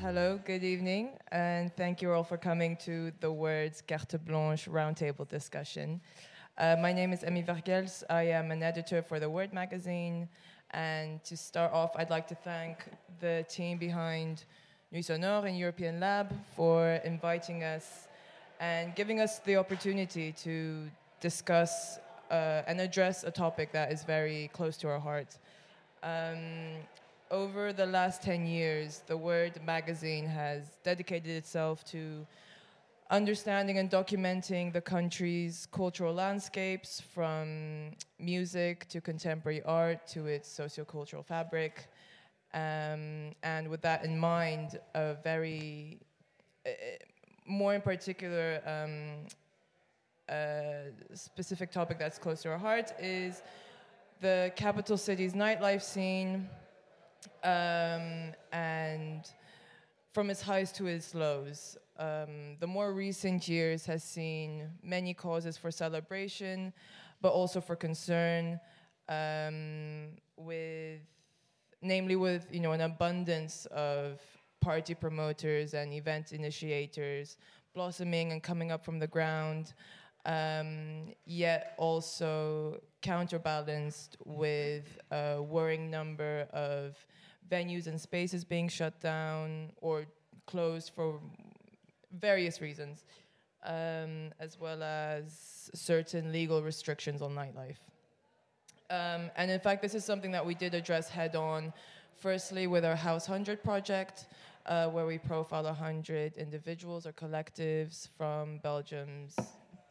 Hello, good evening, and thank you all for coming to the Words Carte Blanche roundtable discussion. Uh, my name is Emmy Vergels. I am an editor for the Word magazine. And to start off, I'd like to thank the team behind Nuits Sonores and European Lab for inviting us and giving us the opportunity to discuss uh, and address a topic that is very close to our hearts. Um, over the last 10 years, the Word magazine has dedicated itself to understanding and documenting the country's cultural landscapes from music to contemporary art to its sociocultural fabric. Um, and with that in mind, a very, uh, more in particular, um, a specific topic that's close to our heart is the capital city's nightlife scene um, and from its highs to its lows. Um, the more recent years has seen many causes for celebration, but also for concern, um, with namely with you know an abundance of party promoters and event initiators blossoming and coming up from the ground, um, yet also counterbalanced with a worrying number of venues and spaces being shut down or closed for various reasons, um, as well as certain legal restrictions on nightlife. Um, and in fact, this is something that we did address head on, firstly with our House 100 project, uh, where we profile 100 individuals or collectives from Belgium's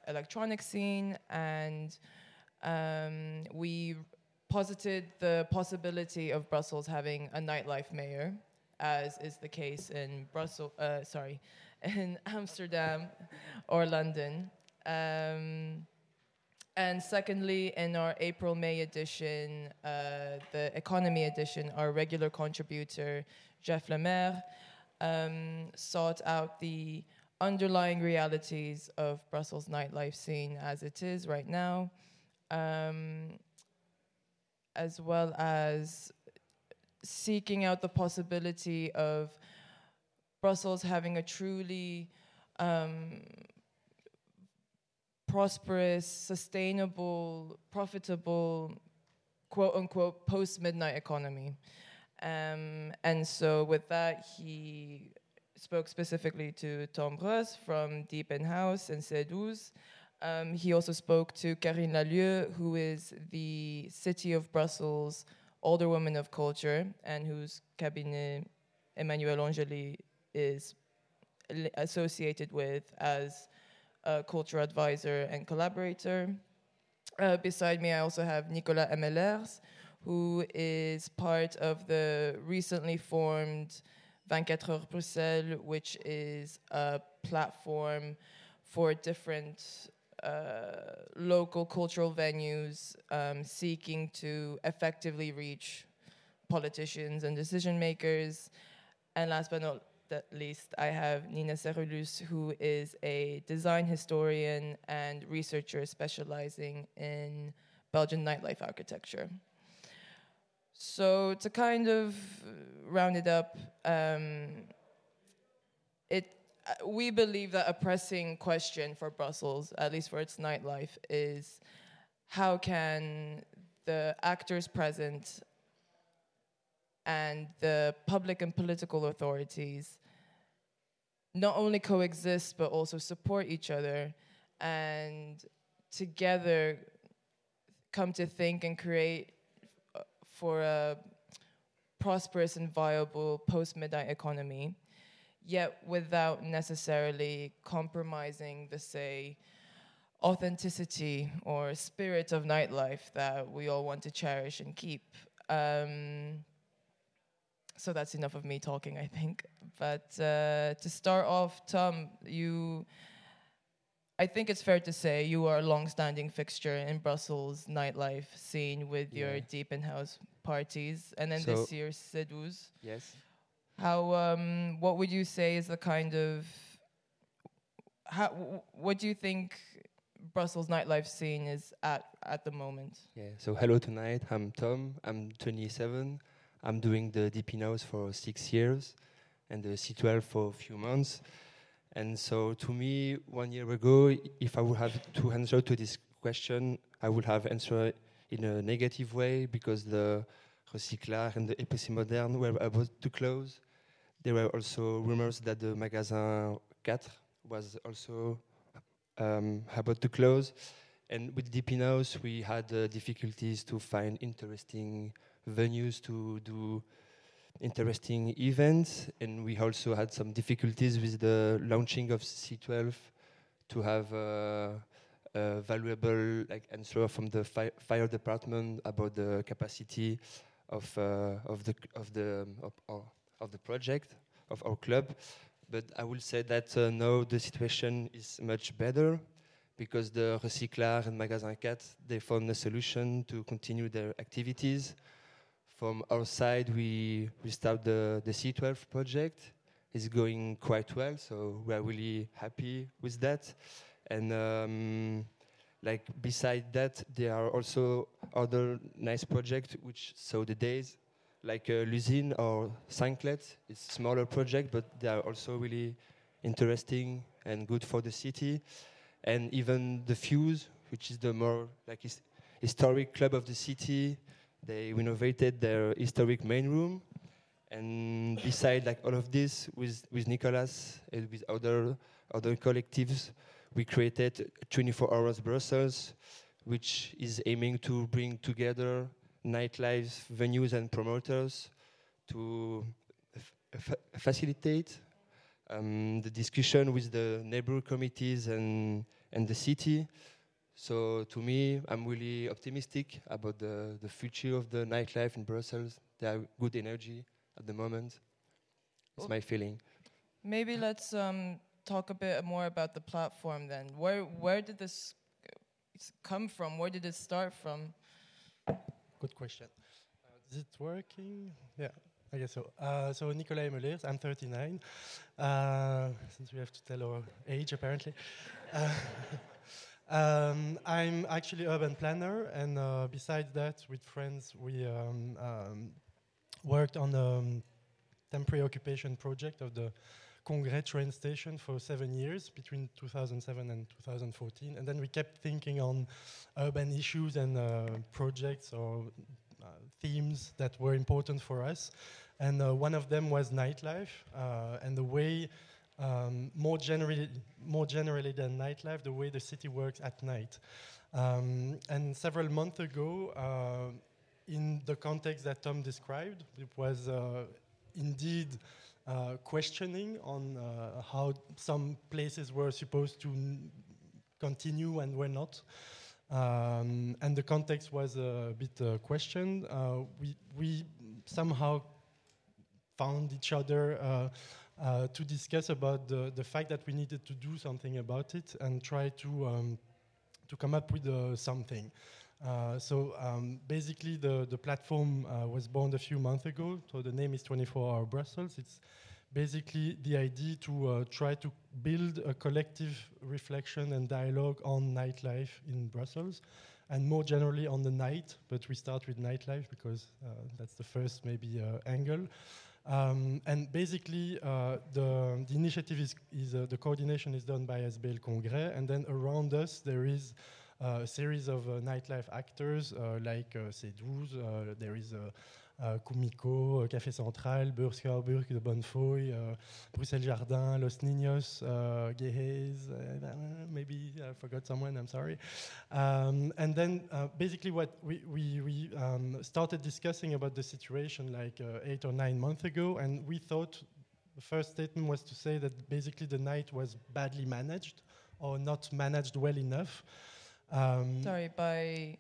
electronic scene, and um, we posited the possibility of Brussels having a nightlife mayor, as is the case in Brussels. Uh, sorry, in Amsterdam or London. Um, and secondly, in our April May edition, uh, the economy edition, our regular contributor, Jeff Lemaire, um, sought out the underlying realities of Brussels nightlife scene as it is right now, um, as well as seeking out the possibility of Brussels having a truly um, prosperous, sustainable, profitable, quote unquote, post midnight economy. Um, and so, with that, he spoke specifically to Tom Brosse from Deep in House and C12. Um, he also spoke to Karine Lalieu, who is the City of Brussels Alderwoman of Culture and whose cabinet Emmanuel Angeli is associated with as a culture advisor and collaborator. Uh, beside me, I also have Nicolas Emelers, who is part of the recently formed 24 Heures Bruxelles, which is a platform for different uh, local cultural venues um, seeking to effectively reach politicians and decision makers. And last but not least, I have Nina Serulus, who is a design historian and researcher specializing in Belgian nightlife architecture. So to kind of round it up, um, it uh, we believe that a pressing question for Brussels, at least for its nightlife, is how can the actors present and the public and political authorities not only coexist but also support each other and together come to think and create uh, for a prosperous and viable post midnight economy, yet without necessarily compromising the, say, authenticity or spirit of nightlife that we all want to cherish and keep. Um, so that's enough of me talking, I think. But uh, to start off, Tom, you, I think it's fair to say you are a long-standing fixture in Brussels nightlife scene with yeah. your deep in-house parties, and then so this year C12. Yes. How? Um, what would you say is the kind of how? What do you think Brussels nightlife scene is at at the moment? Yeah. So hello tonight. I'm Tom. I'm 27. I'm doing the Deep in House for six years. and the C12 for a few months. And so, to me, one year ago, if I would have to answer to this question, I would have answered in a negative way because the Recyclart and the EPC Moderne were about to close. There were also rumors that the Magasin 4 was also um, about to close. And with Deep House, we had uh, difficulties to find interesting venues to do interesting events. And we also had some difficulties with the launching of C12 to have uh, a valuable like answer from the fi fire department about the capacity of uh, of the of the of, of, the project of our club. But I will say that uh, now the situation is much better because the Recyclart and Magasin 4, they found a solution to continue their activities. From our side, we, we start the, the C12 project. It's going quite well, so we are really happy with that. And um, like beside that, there are also other nice projects which saw the days, like uh, L'Usine or Saint-Clet. It's smaller project, but they are also really interesting and good for the city and even the Fuse, which is the more like his historic club of the city. They renovated their historic main room, and beside like all of this, with with Nicolas and with other other collectives, we created 24 Hours Brussels, which is aiming to bring together nightlife venues and promoters to facilitate um, the discussion with the neighbor committees and and the city. So to me, I'm really optimistic about the, the future of the nightlife in Brussels. There are good energy at the moment. It's my feeling. Maybe let's um, talk a bit more about the platform then. Where where did this come from? Where did it start from? Good question. Uh, is it working? Yeah. I guess so. Uh, so Nicolas Emelers, I'm 39, uh, since we have to tell our age apparently. Um, I'm actually urban planner, and uh, besides that, with friends, we um, um, worked on the um, temporary occupation project of the Congrès train station for seven years between 2007 and 2014, and then we kept thinking on urban issues and uh, projects or uh, themes that were important for us. And uh, one of them was nightlife uh, and the way, um, more, generally, more generally than nightlife, the way the city works at night. Um, and several months ago, uh, in the context that Tom described, it was indeed uh, questioning on uh, how some places were supposed to continue and were not. Um, and the context was a bit uh, questioned. Uh, we, we somehow found each other uh, to discuss about the, the fact that we needed to do something about it and try to, um, to come up with uh, something. Uh, so um, basically, the, the platform uh, was born a few months ago. So the name is 24 Hour Brussels. It's basically the idea to uh, try to build a collective reflection and dialogue on nightlife in Brussels, and more generally on the night. But we start with nightlife because uh, that's the first maybe uh, angle. Um, and basically, uh, the, the, initiative is, is uh, the coordination is done by SBL Congrès, and then around us there is uh, a series of nightlife actors like uh, C12, there is uh, Kumiko, uh, Café Central, Burg de Bonnefoy, uh, Bruxelles Jardin, Los Niños, uh, Gehez, maybe I forgot someone, I'm sorry. Um, and then uh, basically what we, we, we um, started discussing about the situation like uh, eight or nine months ago, and we thought the first statement was to say that basically the night was badly managed or not managed well enough. Um, sorry, by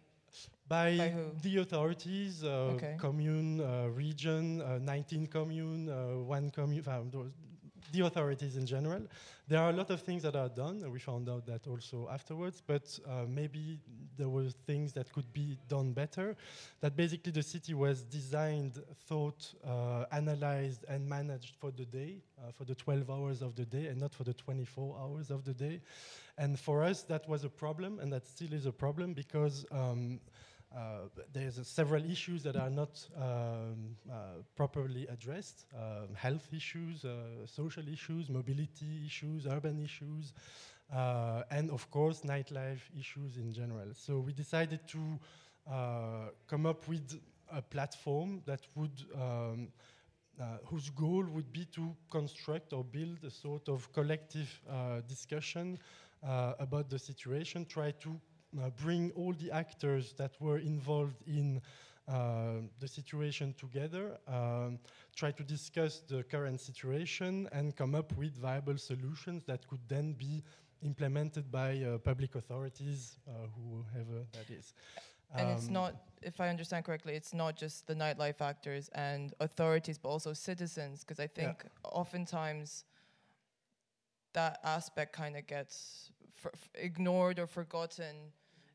by, by the authorities, uh, okay. commune, uh, region, uh, 19 commune, uh, one commune, the authorities in general. There are a lot of things that are done, and we found out that also afterwards, but uh, maybe there were things that could be done better. That basically the city was designed, thought, uh, analyzed, and managed for the day, for the 12 hours of the day, and not for the 24 hours of the day. And for us, that was a problem, and that still is a problem because um, uh, there's uh, several issues that are not um, uh, properly addressed um, health issues, social issues, mobility issues, urban issues, and of course, nightlife issues in general. So we decided to come up with a platform that would um, uh, whose goal would be to construct or build a sort of collective uh, discussion uh, about the situation, try to uh, bring all the actors that were involved in uh, the situation together, um, try to discuss the current situation, and come up with viable solutions that could then be implemented by uh, public authorities, uh, whoever that is. And um, it's not, if I understand correctly, it's not just the nightlife actors and authorities, but also citizens, because I think yeah. oftentimes that aspect kind of gets ignored or forgotten.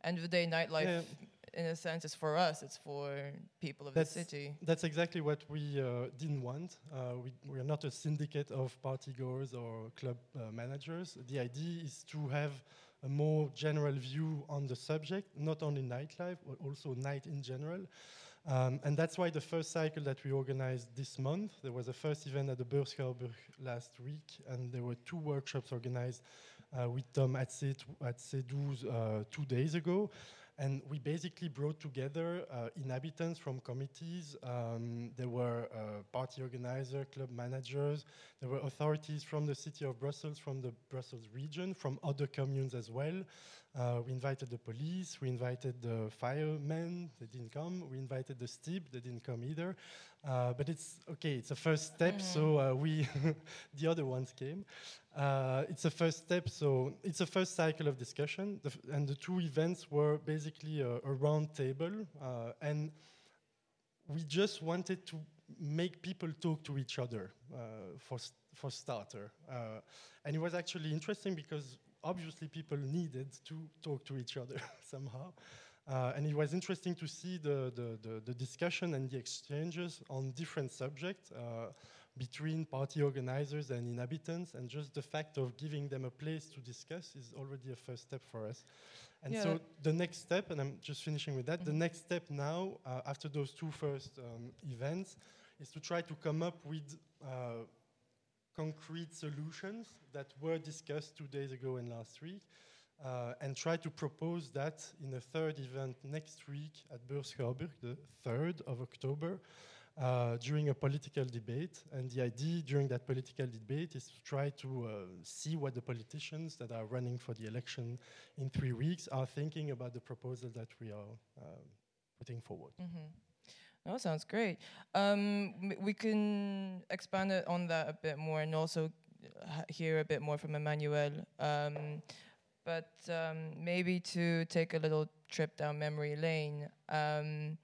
End of the day, nightlife, yeah. in a sense, is for us. It's for people of that's the city. That's exactly what we uh, didn't want. Uh, we, we are not a syndicate of party goers or club uh, managers. The idea is to have a more general view on the subject, not only nightlife, but also night in general. Um, and that's why the first cycle that we organized this month, there was a first event at the Beurs last week, and there were two workshops organized with Tom at, C- at C12 uh, two days ago. And we basically brought together uh, inhabitants from committees. Um, there were uh, party organizers, club managers. There were authorities from the city of Brussels, from the Brussels region, from other communes as well. Uh, we invited the police, we invited the firemen, they didn't come. We invited the STIB, they didn't come either. Uh, but it's okay, it's a first step, mm. so uh, we, the other ones came. Uh, it's a first step, so it's a first cycle of discussion, the and the two events were basically a, a round table, uh, and we just wanted to make people talk to each other uh, for st for starter, uh, and it was actually interesting because obviously people needed to talk to each other somehow. Uh, and it was interesting to see the, the, the, the, discussion and the exchanges on different subjects. Between party organizers and inhabitants, and just the fact of giving them a place to discuss is already a first step for us. And yeah. so the next step, and I'm just finishing with that, mm -hmm. the next step now, uh, after those two first um, events, is to try to come up with uh, concrete solutions that were discussed two days ago and last week, uh, and try to propose that in a third event next week at Beurs the 3rd of October, uh, during a political debate. And the idea during that political debate is to try to uh, see what the politicians that are running for the election in three weeks are thinking about the proposal that we are uh, putting forward. Mm -hmm. That sounds great. Um, we can expand on that a bit more and also hear a bit more from Emmanuel. Um, but um, maybe to take a little trip down memory lane. Um,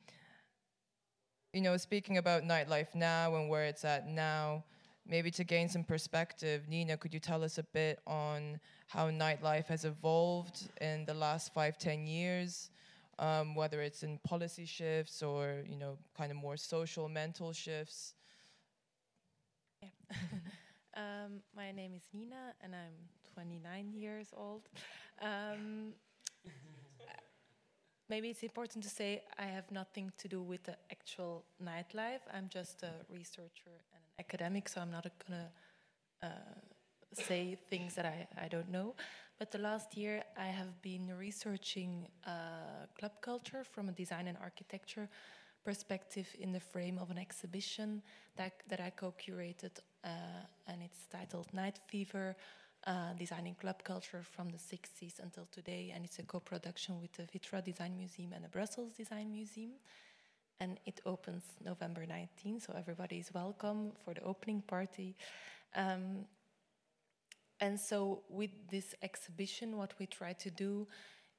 you know, speaking about nightlife now and where it's at now, maybe to gain some perspective, Nina, could you tell us a bit on how nightlife has evolved in the last five, ten years, um, whether it's in policy shifts or, you know, kind of more social, mental shifts? Yeah. um, my name is Nina and I'm 29 years old. Um, maybe it's important to say I have nothing to do with the actual nightlife. I'm just a researcher and an academic, so I'm not going to uh, say things that I, I don't know. But the last year, I have been researching uh, club culture from a design and architecture perspective in the frame of an exhibition that, that I co curated, uh, and it's titled Night Fever uh, designing club culture from the 60s until today, and it's a co-production with the Vitra Design Museum and the Brussels Design Museum. And it opens November 19, so everybody is welcome for the opening party. Um, and so, with this exhibition, what we try to do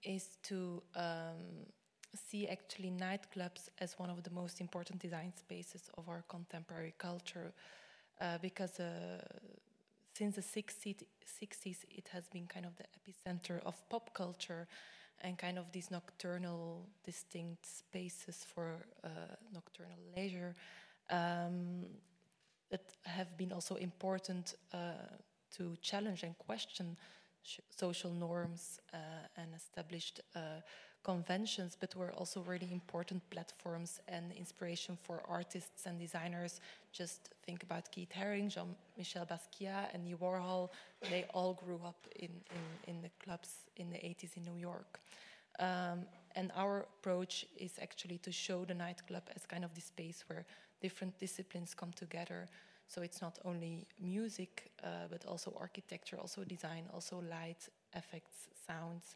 is to um, see actually nightclubs as one of the most important design spaces of our contemporary culture, uh, because uh, since the 60s, 60s, it has been kind of the epicenter of pop culture and kind of these nocturnal, distinct spaces for uh, nocturnal leisure um, that have been also important uh, to challenge and question social norms uh, and established uh, conventions, but were also really important platforms and inspiration for artists and designers. Just think about Keith Haring, Jean Michel Basquiat, and Andy Warhol. They all grew up in, in, in the clubs in the 80s in New York. Um, and our approach is actually to show the nightclub as kind of the space where different disciplines come together. So it's not only music, uh, but also architecture, also design, also light, effects, sounds,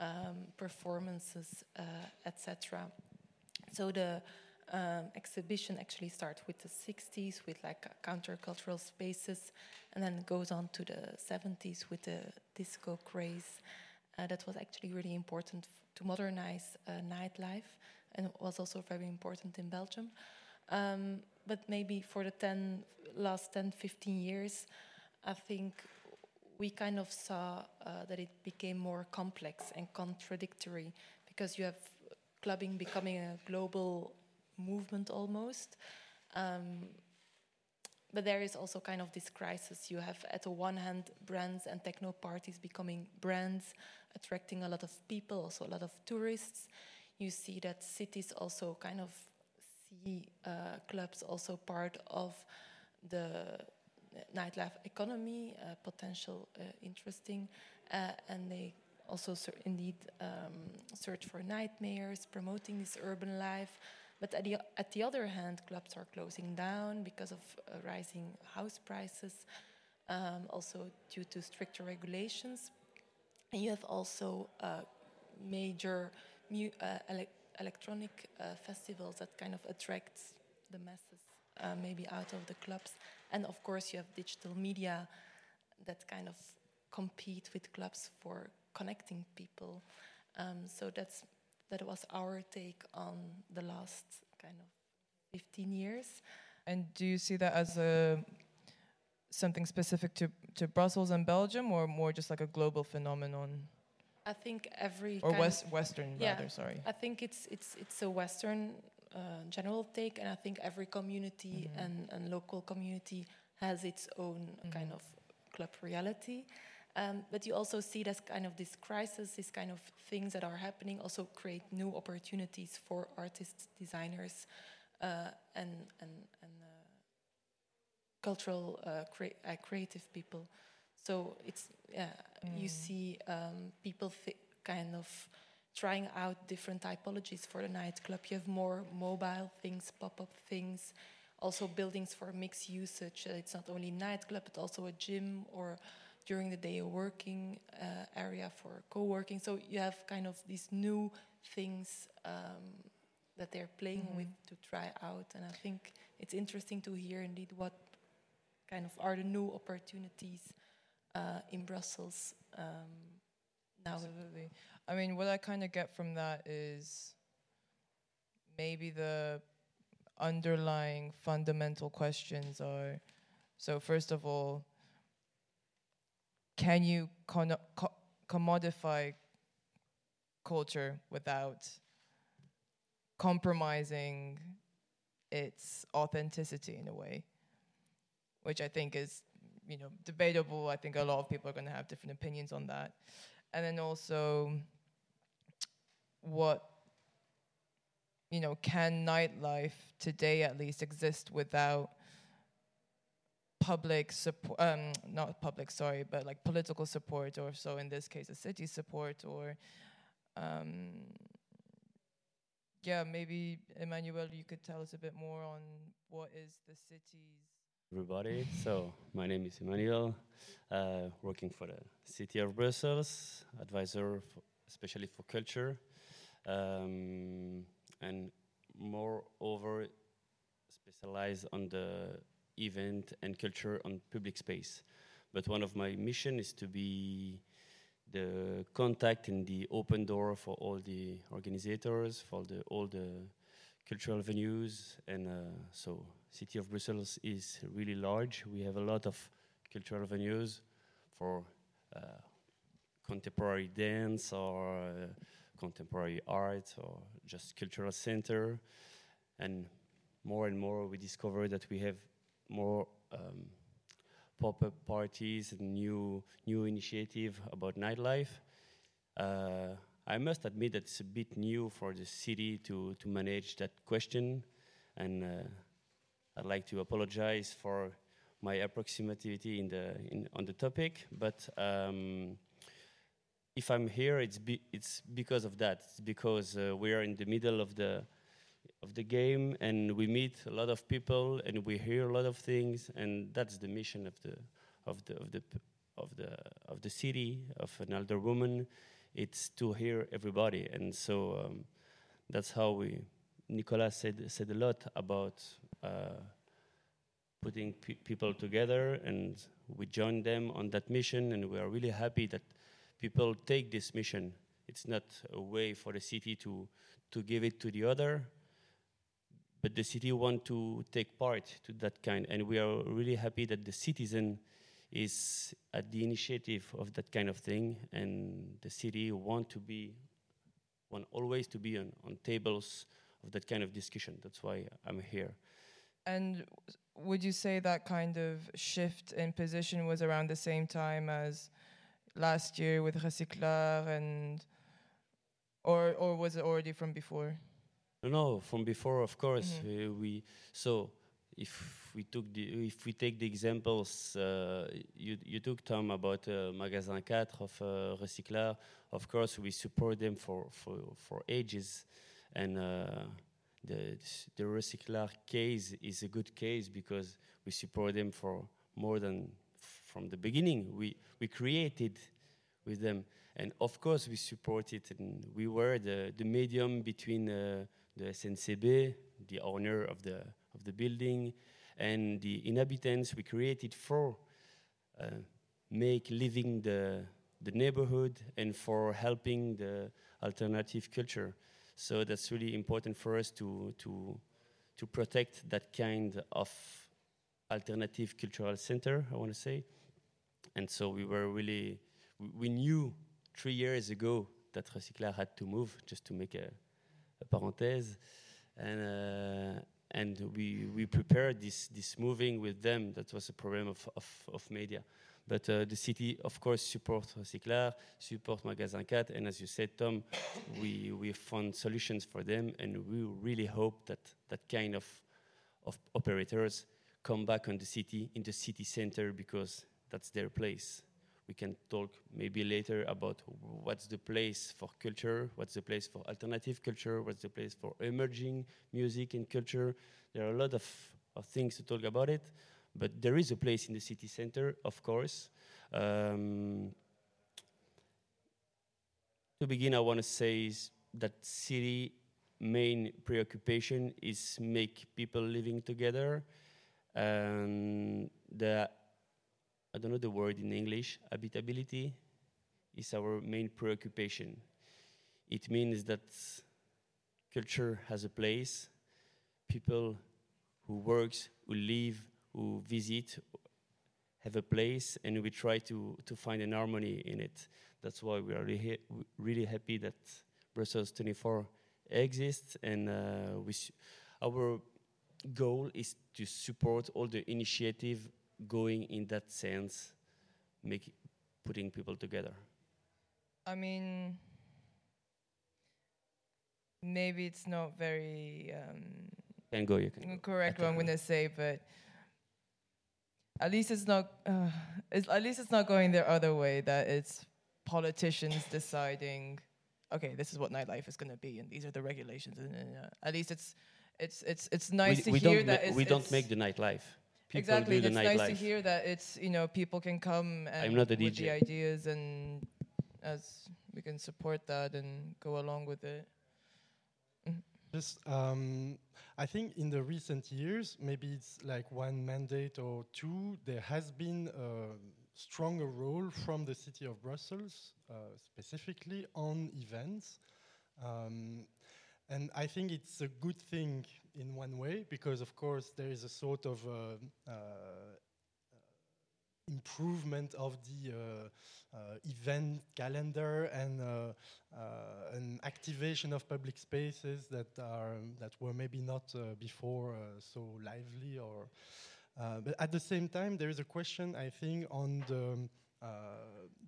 um, performances, uh, etc. So the um, exhibition actually starts with the 60s with like countercultural spaces, and then goes on to the 70s with the disco craze. Uh, that was actually really important to modernize uh, nightlife and was also very important in Belgium. Um, but maybe for the 10, last 10, 15 years, I think we kind of saw uh, that it became more complex and contradictory because you have clubbing becoming a global movement almost. Um, but there is also kind of this crisis. You have, at the one hand, brands and techno parties becoming brands, attracting a lot of people, also a lot of tourists. You see that cities also kind of see uh, clubs also part of the nightlife economy, uh, potential uh, interesting, uh, and they also indeed um, search for night mayors, promoting this urban life. But at the, at the other hand, clubs are closing down because of uh, rising house prices, um, also due to stricter regulations. And you have also uh, major mu- uh, ele- electronic festivals that kind of attract the masses, uh, maybe out of the clubs. And of course, you have digital media that kind of compete with clubs for connecting people. Um, so that's that was our take on the last kind of 15 years. And do you see that as a something specific to, to Brussels and Belgium, or more just like a global phenomenon? I think every or west Western yeah, rather. Sorry. I think it's it's it's a Western uh, general take, and I think every community mm-hmm. and, and local community has its own mm-hmm. kind of club reality. Um, but you also see that kind of this crisis, these kind of things that are happening, also create new opportunities for artists, designers, uh, and and and uh, cultural uh, crea- uh, creative people. So it's yeah, mm. you see um, people kind of trying out different typologies for the nightclub. You have more mobile things, pop-up things, also buildings for mixed usage. Uh, it's not only nightclub, but also a gym or during the day a working uh, area for co-working. So you have kind of these new things um, that they're playing mm-hmm. with to try out, and I think it's interesting to hear indeed what kind of are the new opportunities uh, in Brussels um. Absolutely. I mean, what I kind of get from that is maybe the underlying fundamental questions are so first of all can you con- co- commodify culture without compromising its authenticity in a way? Which i think is you know debatable. I think a lot of people are going to have different opinions on that and then also what you know can nightlife today at least exist without public support um, not public sorry but like political support or so in this case a city support or um, yeah maybe Emmanuel you could tell us a bit more on what is the city's everybody so my name is Emmanuel uh, working for the city of Brussels advisor for, especially for culture um, and moreover specialized on the event and culture on public space. But one of my mission is to be the contact and the open door for all the organizers, for the, all the cultural venues. And uh, so City of Brussels is really large. We have a lot of cultural venues for uh, contemporary dance or uh, contemporary art or just cultural center. And more and more we discover that we have more um, pop-up parties and new new initiative about nightlife. Uh, I must admit that it's a bit new for the city to, to manage that question, and uh, I'd like to apologize for my approximativity in the in, on the topic. But um, if I'm here, it's be, it's because of that. It's because uh, we are in the middle of the of the game, and we meet a lot of people, and we hear a lot of things, and that's the mission of the of the of the of the of the city of an elder woman. It's to hear everybody, and so um, that's how we. Nicolas said said a lot about Uh, putting pe people together, and we join them on that mission, and we are really happy that people take this mission. It's not a way for the city to to give it to the other, but the city want to take part to that kind, and we are really happy that the citizen is at the initiative of that kind of thing, and the city want to be, want always to be on, on tables of that kind of discussion. That's why I'm here. And would you say that kind of shift in position was around the same time as last year with Recyclart and or or was it already from before? No, from before, of course. Mhm. Uh, we so if we took the if we take the examples uh, you you took Tom about uh, Magasin 4 of uh, Recyclart, of course we support them for for for ages, and uh, the the Recyclart case is a good case because we support them for more than from the beginning. We we created with them, and of course we support it, and we were the the medium between. Uh, the SNCB, the owner of the of the building, and the inhabitants we created for uh, make living the the neighborhood and for helping the alternative culture. So that's really important for us to to to protect that kind of alternative cultural center. I want to say, and so we were really we, knew three years ago that Recyclart had to move just to make a parenthèse, and uh, and we we prepared this this moving with them. That was a problem of of, of media, but uh, the city of course supports Recyclart, support Magasin 4, and as you said, Tom, we we found solutions for them, and we really hope that that kind of of operators come back on the city in the city center because that's their place we can talk maybe later about what's the place for culture, what's the place for alternative culture, what's the place for emerging music and culture. There are a lot of, of things to talk about it, but there is a place in the city center, of course. Um, to begin, I want to say that city main preoccupation is make people living together, and the I don't know the word in English, habitability is our main preoccupation. It means that culture has a place, people who works, who live, who visit have a place, and we try to, to find an harmony in it. That's why we are really, really happy that Brussels 24 exists, and uh, we our goal is to support all the initiative going in that sense, make putting people together? I mean, maybe it's not very um, can go. You can go. correct what I'm gonna say, but at least it's not. Uh, it's, at least it's not going the other way. That it's politicians deciding, okay, this is what nightlife is gonna be, and these are the regulations. And uh, at least it's it's it's it's nice we, to we hear that. it's, we don't make the nightlife. People exactly. do and the it's nice to hear that it's you know people can come and not a with the ideas and as we can support that and go along with it. Just, um, I think in the recent years, maybe it's like one mandate or two, there has been a stronger role from the city of Brussels, uh, specifically on events. Um, and I think it's a good thing in one way because, of course, there is a sort of uh, uh, improvement of the uh, uh, event calendar and uh, uh, an activation of public spaces that are that were maybe not uh, before uh, so lively or. Uh, but at the same time, there is a question I think on the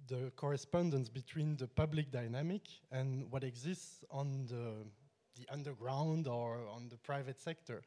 the correspondence between the public dynamic and what exists on the, the underground or on the private sector.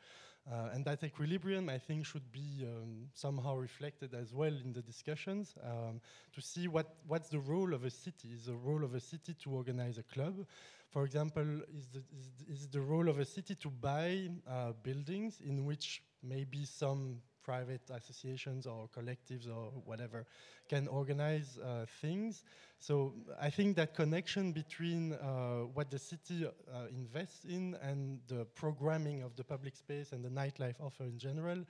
Uh, and that equilibrium, I think, should be um, somehow reflected as well in the discussions um, to see what, what's the role of a city. Is the role of a city to organize a club? For example, is the, is, the role of a city to buy uh, buildings in which maybe some private associations or collectives or whatever can organize uh, things. So I think that connection between uh, what the city uh, invests in and the programming of the public space and the nightlife offer in general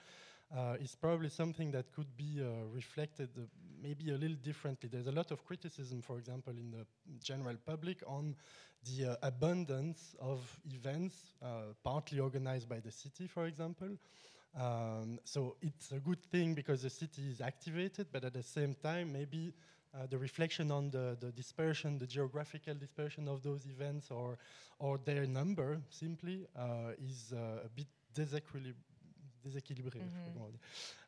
uh, is probably something that could be uh, reflected uh, maybe a little differently. There's a lot of criticism, for example, in the general public on the abundance of events, partly organized by the city, for example, um, so it's a good thing because the city is activated, but at the same time, maybe uh, the reflection on the, the dispersion, the geographical dispersion of those events or, or their number simply uh, is uh, a bit déséquilibré. Mm -hmm.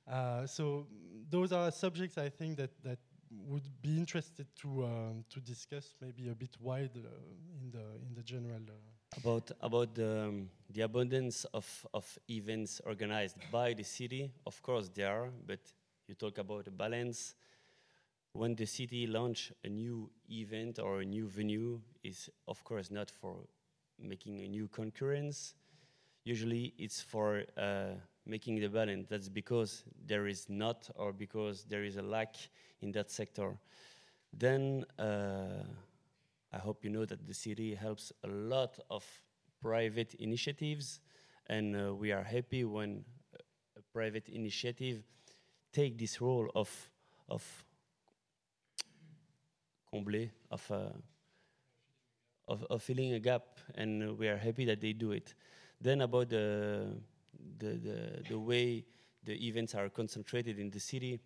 Uh, so those are subjects I think that, that would be interested to, um, to discuss maybe a bit wider in, the, in the general uh, about about the, um, the abundance of, of events organized by the city. Of course, there are, but you talk about a balance. When the city launch a new event or a new venue, is of course not for making a new concurrence. Usually, it's for uh, making the balance. That's because there is not, or because there is a lack in that sector. Then. Uh, I hope you know that the city helps a lot of private initiatives, and uh, we are happy when a private initiative take this role of of combler of, uh, of of filling a gap, and uh, we are happy that they do it. Then about the the the, the way the events are concentrated in the city,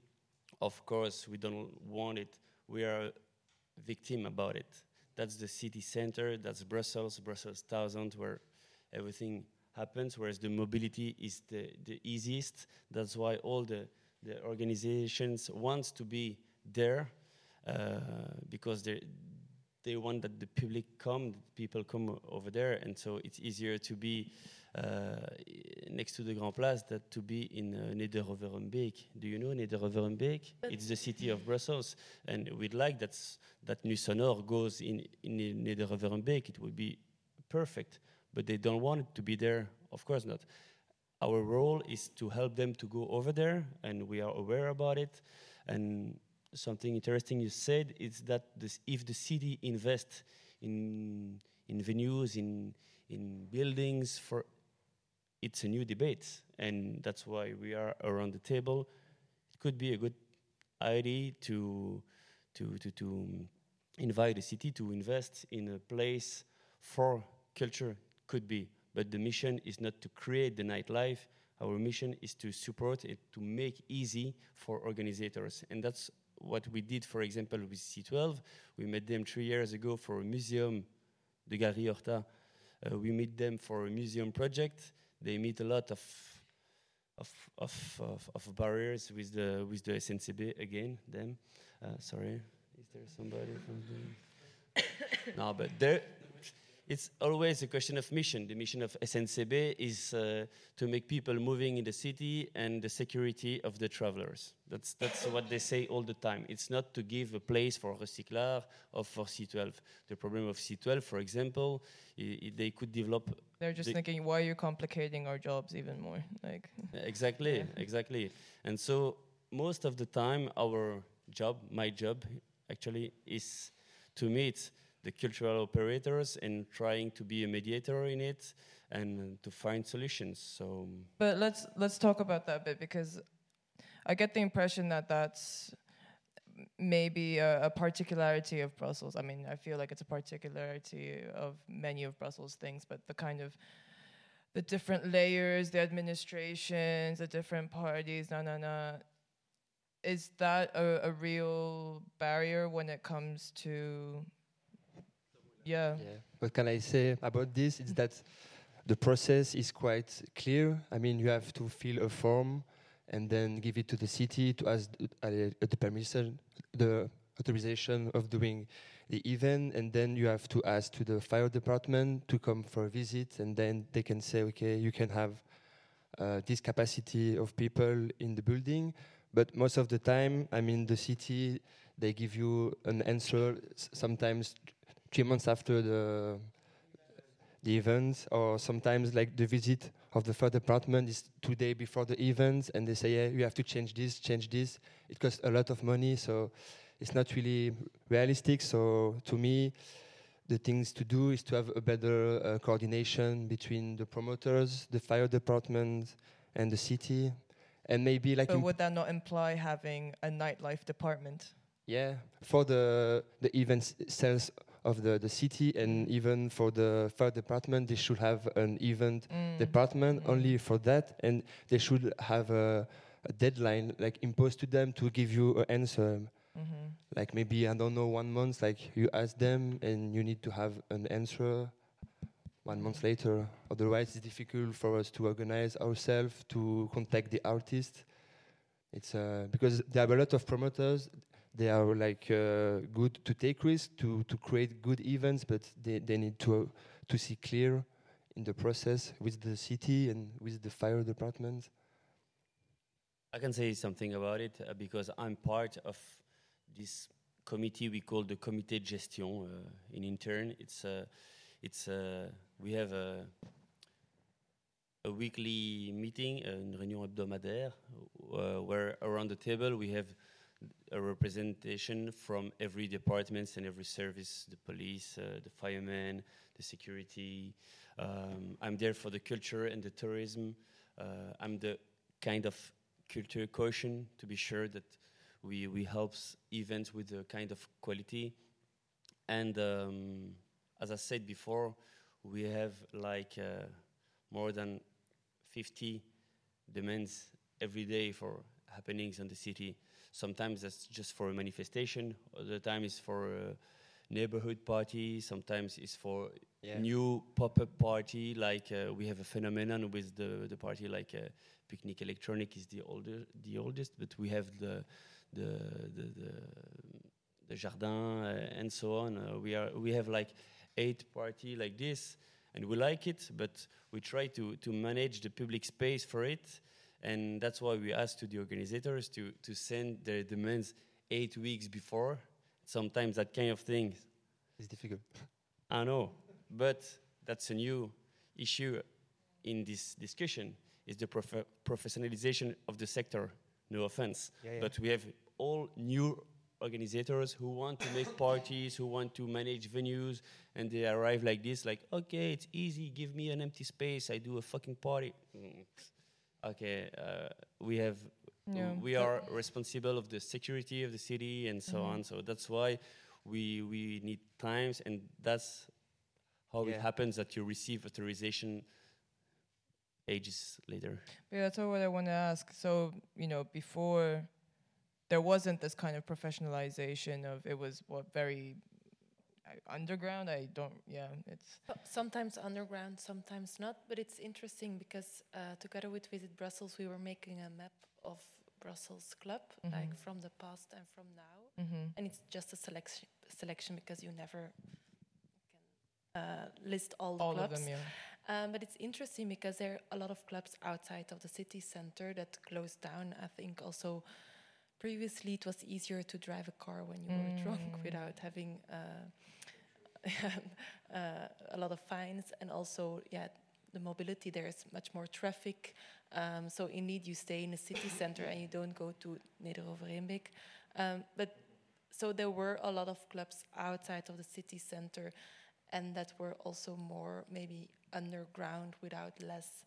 of course we don't want it. We are victim about it that's the city center, that's Brussels, Brussels 1000, where everything happens, whereas the mobility is the, the easiest. That's why all the, the organizations want to be there uh, because they want that the public come, people come over there, and so it's easier to be uh, next to the Grand Place than to be in uh, Neder-Over-Heembeek. Do you know Neder-Over-Heembeek? It's the city of Brussels, and we'd like that that Nuits Sonores goes in in Neder-Over-Heembeek. It would be perfect, but they don't want it to be there. Of course not. Our role is to help them to go over there, and we are aware about it. And something interesting you said is that this, if the city invests in in venues, in in buildings for it's a new debate, and that's why we are around the table. It could be a good idea to to to, to um, invite the city to invest in a place for culture. Could be, but the mission is not to create the nightlife. Our mission is to support it, to make easy for organizers, and that's what we did, for example, with C12. We met them three years ago for a museum, the Galerie Horta. Uh, we met them for a museum project they meet a lot of of, of, of, of barriers with the with the SNCB again. Them, uh, sorry, is there somebody from the? no, but there it's always a question of mission. The mission of SNCB is uh, to make people moving in the city and the security of the travelers. That's, that's what they say all the time. It's not to give a place for Recyclart or for C12. The problem of C12, for example, they could develop. They're just thinking, why are you complicating our jobs even more? Like exactly, yeah. exactly. And so most of the time, our job, my job, actually, is to meet the cultural operators and trying to be a mediator in it and to find solutions. So, but let's let's talk about that a bit because I get the impression that that's maybe a, a, particularity of Brussels. I mean, I feel like it's a particularity of many of Brussels things, but the kind of the different layers, the administrations, the different parties, na na na. Is that a, a real barrier when it comes to yeah. yeah. What can I say about this? Is that the process is quite clear. I mean, you have to fill a form, and then give it to the city to ask uh, the permission, the authorization of doing the event, and then you have to ask to the fire department to come for a visit, and then they can say, okay, you can have uh, this capacity of people in the building. But most of the time, I mean, the city they give you an answer sometimes three months after the the event, or sometimes like the visit of the fire department is two days before the event, and they say, yeah, you have to change this, change this. It costs a lot of money, so it's not really realistic. So to me, the things to do is to have a better uh, coordination between the promoters, the fire department, and the city, and maybe like But would that not imply having a nightlife department? yeah, for the the events sales of the, the city and even for the fire department, they should have an event Mm. department Mm. only for that, and they should have a, a deadline like imposed to them to give you an answer. Mhm. Like maybe I don't know one month. Like you ask them and you need to have an answer one month later. Otherwise, it's difficult for us to organize ourselves to contact the artist. It's uh, because there are a lot of promoters. They are like uh, good to take risks to to create good events, but they they need to to see clear in the process with the city and with the fire department. I can say something about it uh, because I'm part of this committee we call the Comité de Gestion uh, in intern. It's uh, it's uh, we have a a weekly meeting, uh, une réunion hebdomadaire, uh, where around the table we have a representation from every department and every service, the police, uh, the firemen, the security. Um, I'm there for the culture and the tourism. Uh, I'm the kind of culture caution to be sure that we we helps events with a kind of quality. And um, as I said before, we have like uh, more than 50 demands every day for happenings in the city. Sometimes that's just for a manifestation. Other time is for a neighborhood party. Sometimes it's for Yeah. new pop-up party. Like uh, we have a phenomenon with the the party like uh, Picnic Electronik is the older the oldest, but we have the the the the, the jardin uh, and so on. Uh, we are we have like eight party like this, and we like it, but we try to to manage the public space for it, and that's why we ask to the organizers to to send their demands eight weeks before. Sometimes that kind of thing is difficult. I know, but that's a new issue in this discussion is the prof- professionalization of the sector. No offense, Yeah, yeah. but we have all new organizers who want to make parties, who want to manage venues, and they arrive like this, like, okay, it's easy, give me an empty space, I do a fucking party. Mm. Mm. Okay, uh, we have Yeah. we are responsible of the security of the city and so Mhm. on. So that's why we we need times, and that's how Yeah. it happens that you receive authorization ages later. Yeah, that's all what I want to ask. So, you know, before there wasn't this kind of professionalization of it was what very underground. I don't. Yeah, it's Sometimes underground, sometimes not. But it's interesting because uh, together with Visit Brussels, we were making a map of Brussels Club, like Mhm. from the past and from now. mm-hmm. And it's just a selection selection because you never can uh, list all the all clubs. of them. Yeah. Um, but it's interesting because there are a lot of clubs outside of the city center that closed down. I think also previously it was easier to drive a car when you were drunk Mm. without having uh, a lot of fines, and also yeah, the mobility there is much more traffic. Um, so indeed, you stay in the city center and you don't go to Neder-Over-Heembeek. Um, but so there were a lot of clubs outside of the city center and that were also more maybe underground without less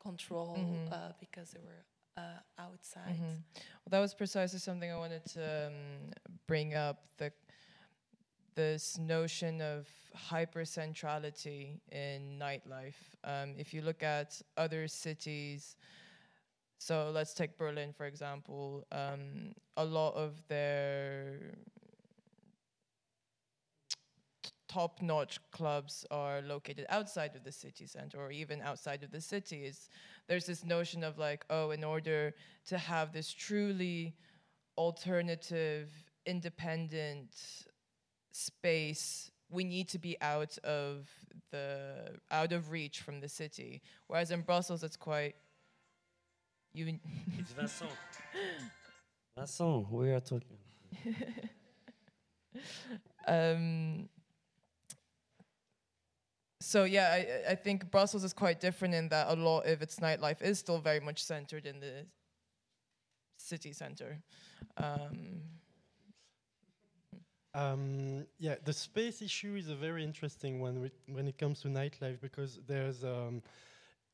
control Mhm. uh, because they were uh, outside. Mhm. Well, that was precisely something I wanted to um, bring up the this notion of hypercentrality in nightlife. Um, if you look at other cities, so let's take Berlin for example. Um, a lot of their top-notch clubs are located outside of the city center or even outside of the cities. There's this notion of like, oh, in order to have this truly alternative, independent space, we need to be out of the out of reach from the city. Whereas in Brussels, it's quite you. It's Vincent. Vincent, we are talking. um, so yeah, I, I think Brussels is quite different in that a lot of its nightlife is still very much centered in the city center. Um, Um, yeah, the space issue is a very interesting one when it comes to nightlife because there's um,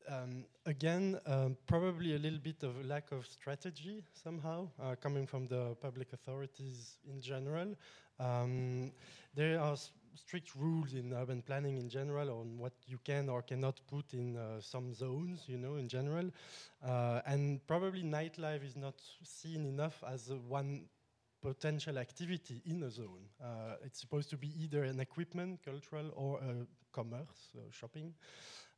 um, again um, probably a little bit of lack of strategy somehow uh, coming from the public authorities in general. Um, there are strict rules in urban planning in general on what you can or cannot put in uh, some zones, you know, in general. Uh, and probably nightlife is not seen enough as one potential activity in a zone. Uh, it's supposed to be either an equipment, cultural, or a commerce, uh, shopping.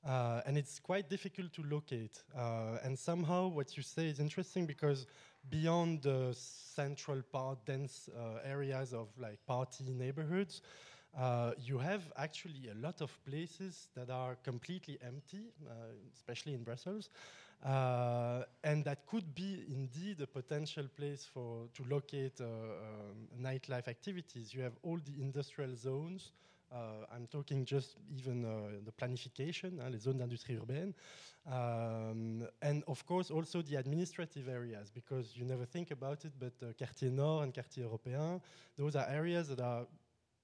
Uh, and it's quite difficult to locate. Uh, and somehow what you say is interesting because beyond the central part, dense uh, areas of like party neighborhoods, uh, you have actually a lot of places that are completely empty, especially in Brussels, uh, and that could be indeed a potential place for to locate uh, um, nightlife activities. You have all the industrial zones. Uh, I'm talking just even uh, the planification, hein, les zones d'industrie urbaine, um, and of course also the administrative areas because you never think about it, but uh, Quartier Nord and Quartier Européen, those are areas that are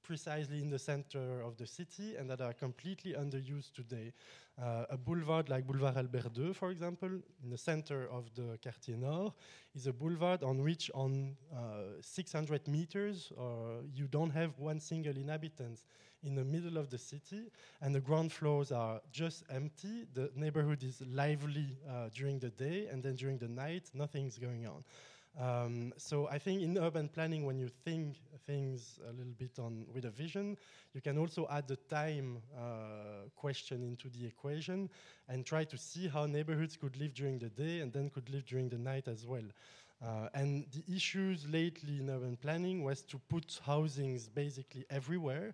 precisely in the center of the city and that are completely underused today. Uh, a boulevard like Boulevard Albert II, for example, in the center of the Quartier Nord, is a boulevard on which, on uh, 600 meters, uh, you don't have one single inhabitant in the middle of the city, and the ground floors are just empty. The neighborhood is lively uh, during the day, and then during the night, nothing's going on. Um, so I think in urban planning, when you think things a little bit on with a vision, you can also add the time uh, question into the equation and try to see how neighborhoods could live during the day and then could live during the night as well. Uh, and the issues lately in urban planning was to put housings basically everywhere.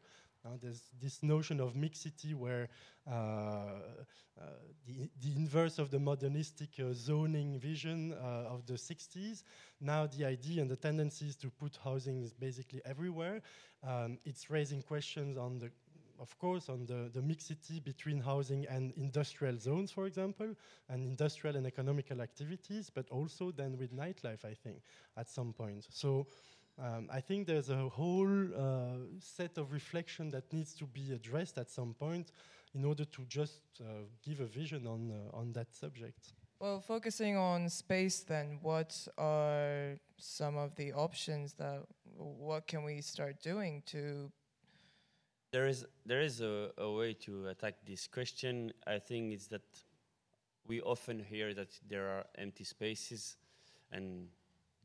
There's this notion of mixity where uh, uh, the, the inverse of the modernistic uh, zoning vision uh, of the 60s. Now the idea and the tendency is to put housing basically everywhere. Um, it's raising questions on the of course, on the, the mixity between housing and industrial zones, for example, and industrial and economical activities, but also then with nightlife, I think, at some point. So um, I think there's a whole uh, set of reflection that needs to be addressed at some point in order to just uh, give a vision on, uh, on that subject. Well, focusing on space, then, what are some of the options that what can we start doing to? There is there is a, a way to attack this question. I think it's that we often hear that there are empty spaces, and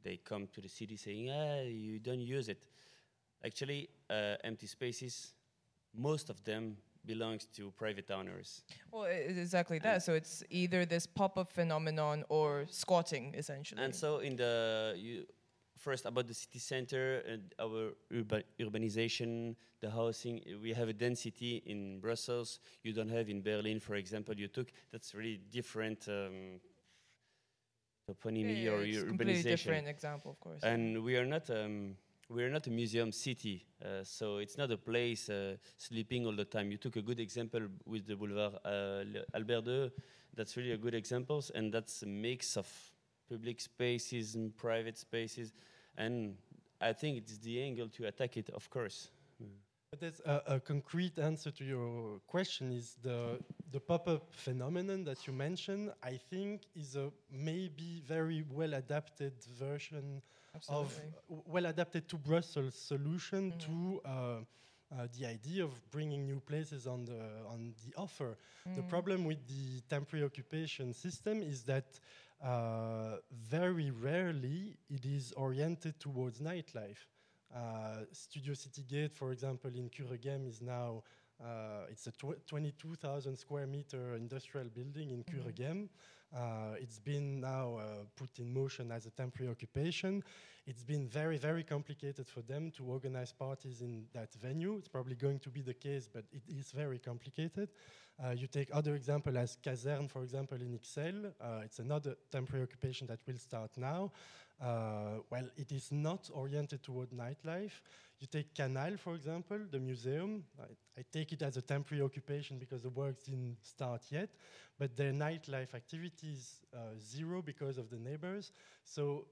they come to the city saying, "Ah, you don't use it." Actually, uh, empty spaces, most of them belongs to private owners. Well, exactly that. So it's either this pop-up phenomenon or squatting, essentially. And so, in the you, first about the city center and our urba urbanization, the housing, we have a density in Brussels you don't have in Berlin, for example. You took that's really different um, toponymy Yeah, or it's ur- completely urbanization. different example, of course. And we are not um, we are not a museum city, uh, so it's not a place uh, sleeping all the time. You took a good example with the Boulevard uh, Albert II. That's really a good example, and that's a mix of public spaces and private spaces, and I think it's the angle to attack it, of course. But there's a, a concrete answer to your question is the, the pop-up phenomenon that you mentioned, I think is a maybe very well-adapted version of Absolutely. w- well adapted to Brussels solution Mhm. to uh, uh, the idea of bringing new places on the on the offer. The Mm. problem with the temporary occupation system is that uh, very rarely it is oriented towards nightlife. Uh, Studio City Gate, for example, in Kuregem is now uh, it's a tw 22,000 square meter industrial building in Mhm. Kuregem. Uh, it's been now uh, put in motion as a temporary occupation. It's been very, very complicated for them to organize parties in that venue. It's probably going to be the case, but it is very complicated. Uh, you take other example as Caserne, for example, in Ixelles. Uh, it's another temporary occupation that will start now. Uh, well, it is not oriented toward nightlife. You take Kanal, for example, the museum. I, I take it as a temporary occupation because the works didn't start yet, but their nightlife activity is uh, zero because of the neighbors. So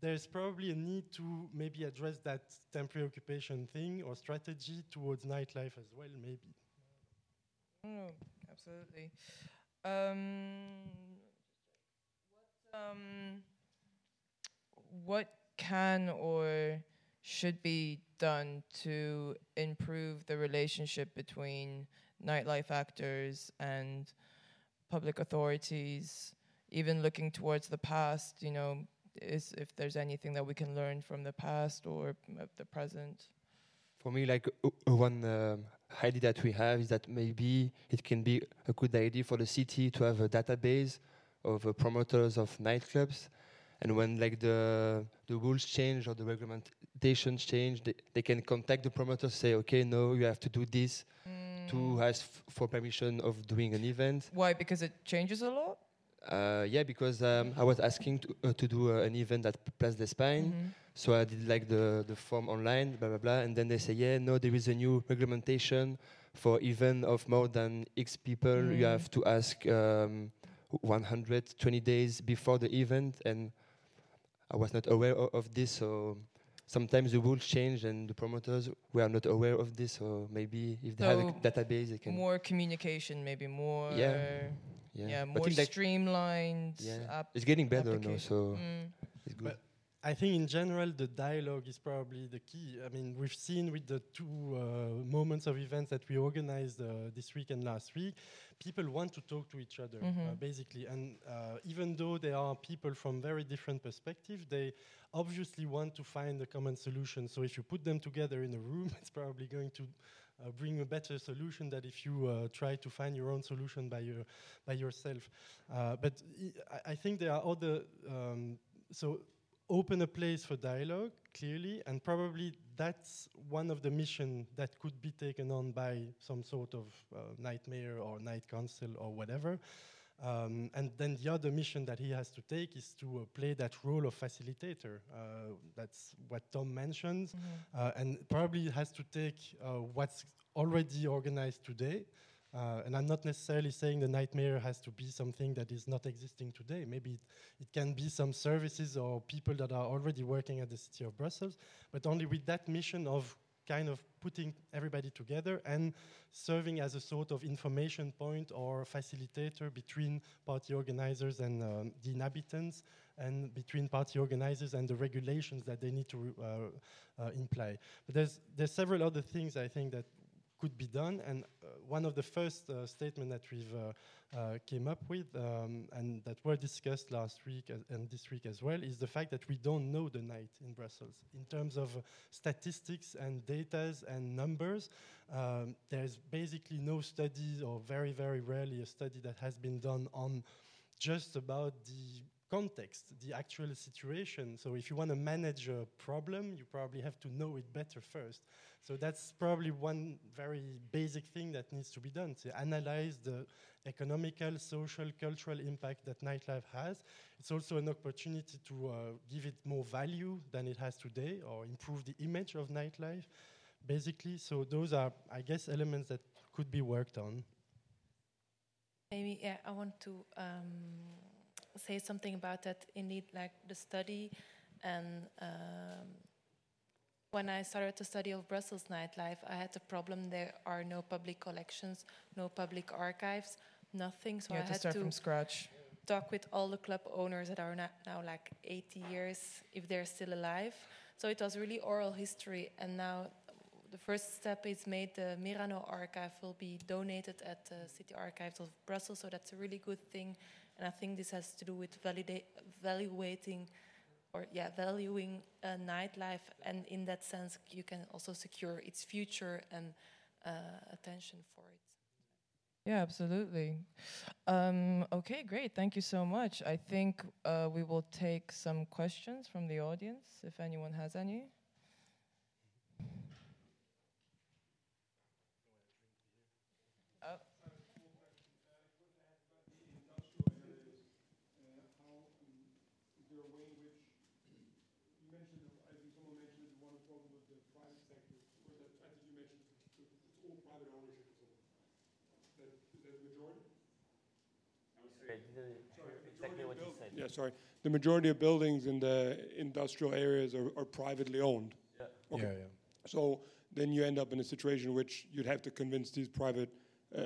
there's probably a need to maybe address that temporary occupation thing or strategy towards nightlife as well, maybe. Mm, absolutely. Um, what, um, what can or should be done to improve the relationship between nightlife actors and public authorities, even looking towards the past, you know, is if there's anything that we can learn from the past or the present. For me, like uh, one idea that we have is that maybe it can be a good idea for the city to have a database of uh, promoters of nightclubs, and when like the the rules change or the regulations change, they, they can contact the promoter, say, okay, no, you have to do this to Mm. ask f- for permission of doing an event. Why? Because it changes a lot. Uh, yeah, because um, I was asking to, uh, to do uh, an event at Place d'Espagne. Mhm. So I did like the, the form online, blah blah blah, and then they say, yeah, no, there is a new regulation for event of more than X people. Mm. You have to ask um, 120 days before the event, and I was not aware of, of this. So sometimes the rules change, and the promoters were not aware of this. So maybe if they have a database, they can. More communication, maybe more. Yeah. Yeah, yeah, more I think like streamlined. Yeah. app- it's getting better now, applica- so Mm. it's good. But I think in general the dialogue is probably the key. I mean, we've seen with the two uh, moments of events that we organized uh, this week and last week, people want to talk to each other, uh, Mhm. basically. And uh, even though there are people from very different perspectives, they obviously want to find a common solution. So if you put them together in a room, it's probably going to uh, bring a better solution than if you uh, try to find your own solution by your by yourself. Uh, but I- I, I think there are other um, so open a place for dialogue clearly and probably that's one of the mission that could be taken on by some sort of uh, night mayor or night council or whatever um, and then the other mission that he has to take is to uh, play that role of facilitator uh, that's what tom mentions Mhm. uh, and probably has to take uh, what's already organized today. Uh, and I'm not necessarily saying the night mayor has to be something that is not existing today. Maybe it, it can be some services or people that are already working at the city of Brussels, but only with that mission of kind of putting everybody together and serving as a sort of information point or facilitator between party organizers and um, the inhabitants and between party organizers and the regulations that they need to uh, uh, imply. But there's there's several other things I think that could be done, and uh, one of the first uh, statement that we've uh, uh, came up with um, and that were discussed last week and this week as well is the fact that we don't know the night in Brussels in terms of statistics and data and numbers. Um, there's basically no studies, or very very rarely a study that has been done on just about the context, the actual situation. So if you want to manage a problem, you probably have to know it better first. So that's probably one very basic thing that needs to be done to analyze the economical, social, cultural impact that nightlife has. It's also an opportunity to uh, give it more value than it has today or improve the image of nightlife, basically. So those are, I guess, elements that could be worked on. Maybe yeah, I want to um, say something about that. Indeed, like the study, and um, when I started to study of Brussels nightlife, I had the problem there are no public collections, no public archives, nothing. So you I had to start to from scratch. talk with all the club owners that are now like 80 years, if they're still alive. So it was really oral history, and now the first step is made. The Mirano archive will be donated at the City Archives of Brussels, so that's a really good thing. And I think this has to do with validate, evaluating or yeah, valuing uh, nightlife, and in that sense, you can also secure its future and uh, attention for it. Yeah, absolutely. Um, okay, great. Thank you so much. I think uh, we will take some questions from the audience, if anyone has any. Exactly what you said. Yeah, sorry. The majority of buildings in the industrial areas are, are privately owned. Okay. Yeah, yeah. So then you end up in a situation in which you'd have to convince these private uh,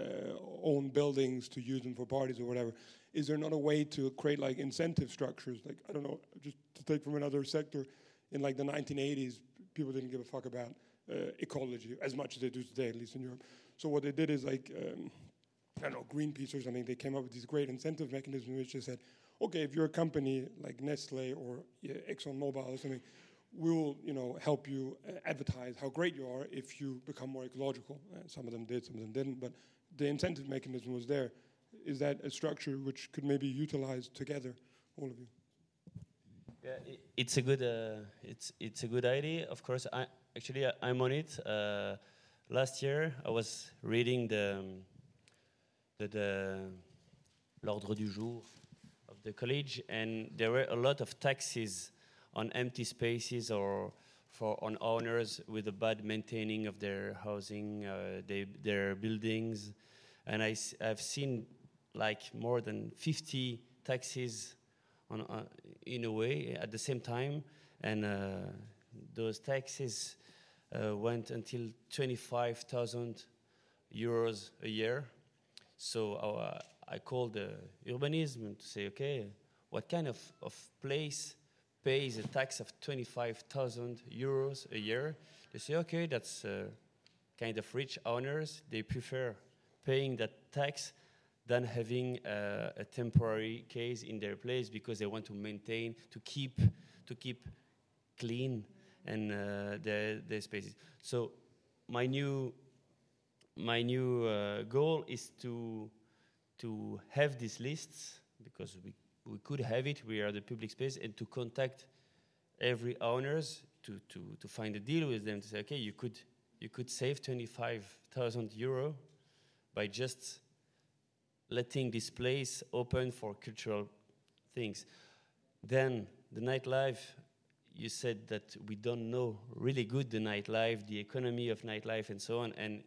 owned buildings to use them for parties or whatever. Is there not a way to create like incentive structures? Like, I don't know, just to take from another sector, in like the 1980s, people didn't give a fuck about uh, ecology as much as they do today, at least in Europe. So what they did is like, um, I don't know, Greenpeace or something, they came up with these great incentive mechanisms which they said, okay, if you're a company like Nestle or yeah, ExxonMobil or something, we'll you know help you uh, advertise how great you are if you become more ecological. Uh, some of them did, some of them didn't, but the incentive mechanism was there. Is that a structure which could maybe utilize together, all of you? Yeah, i it's a good uh, it's it's a good idea. Of course, I actually I, I'm on it. Uh, last year, I was reading the um, the, the l'ordre du jour of the college, and there were a lot of taxes on empty spaces or for on owners with a bad maintaining of their housing, uh, they, their buildings, and I, have seen like more than 50 taxes on, uh, in a way at the same time, and uh, those taxes uh, went until 25,000 euros a year. So uh, I called the urbanism to say, okay, what kind of, of place pays a tax of 25,000 euros a year? They say, okay, that's uh, kind of rich owners. They prefer paying that tax than having uh, a temporary case in their place because they want to maintain, to keep, to keep clean and uh, their, their spaces. So my new, my new uh, goal is to, to have these lists because we, we could have it, we are the public space, and to contact every owners to, to, to find a deal with them to say, okay, you could, you could save 25,000 euro by just letting this place open for cultural things. Then the nightlife, you said that we don't know really good the nightlife, the economy of nightlife, and so on. And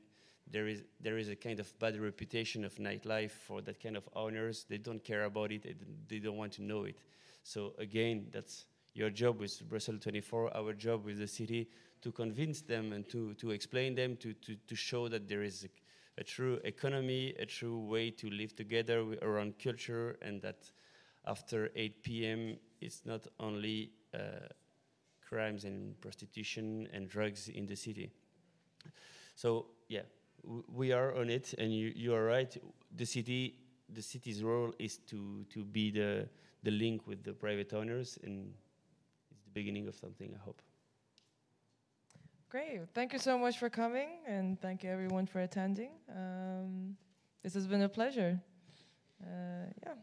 there is there is a kind of bad reputation of nightlife for that kind of owners. They don't care about it. They, they don't want to know it. So again, that's your job with Brussels 24. Our job with the city to convince them and to to explain them to to to show that there is a, a true economy, a true way to live together around culture, and that after 8 p.m. it's not only uh, crimes and prostitution and drugs in the city. So yeah, we are on it, and you, you are right. The city, the city's role is to to be the the link with the private owners, and it's the beginning of something. I hope. Great. Thank you so much for coming, and thank you everyone for attending. Um, this has been a pleasure. Uh, yeah.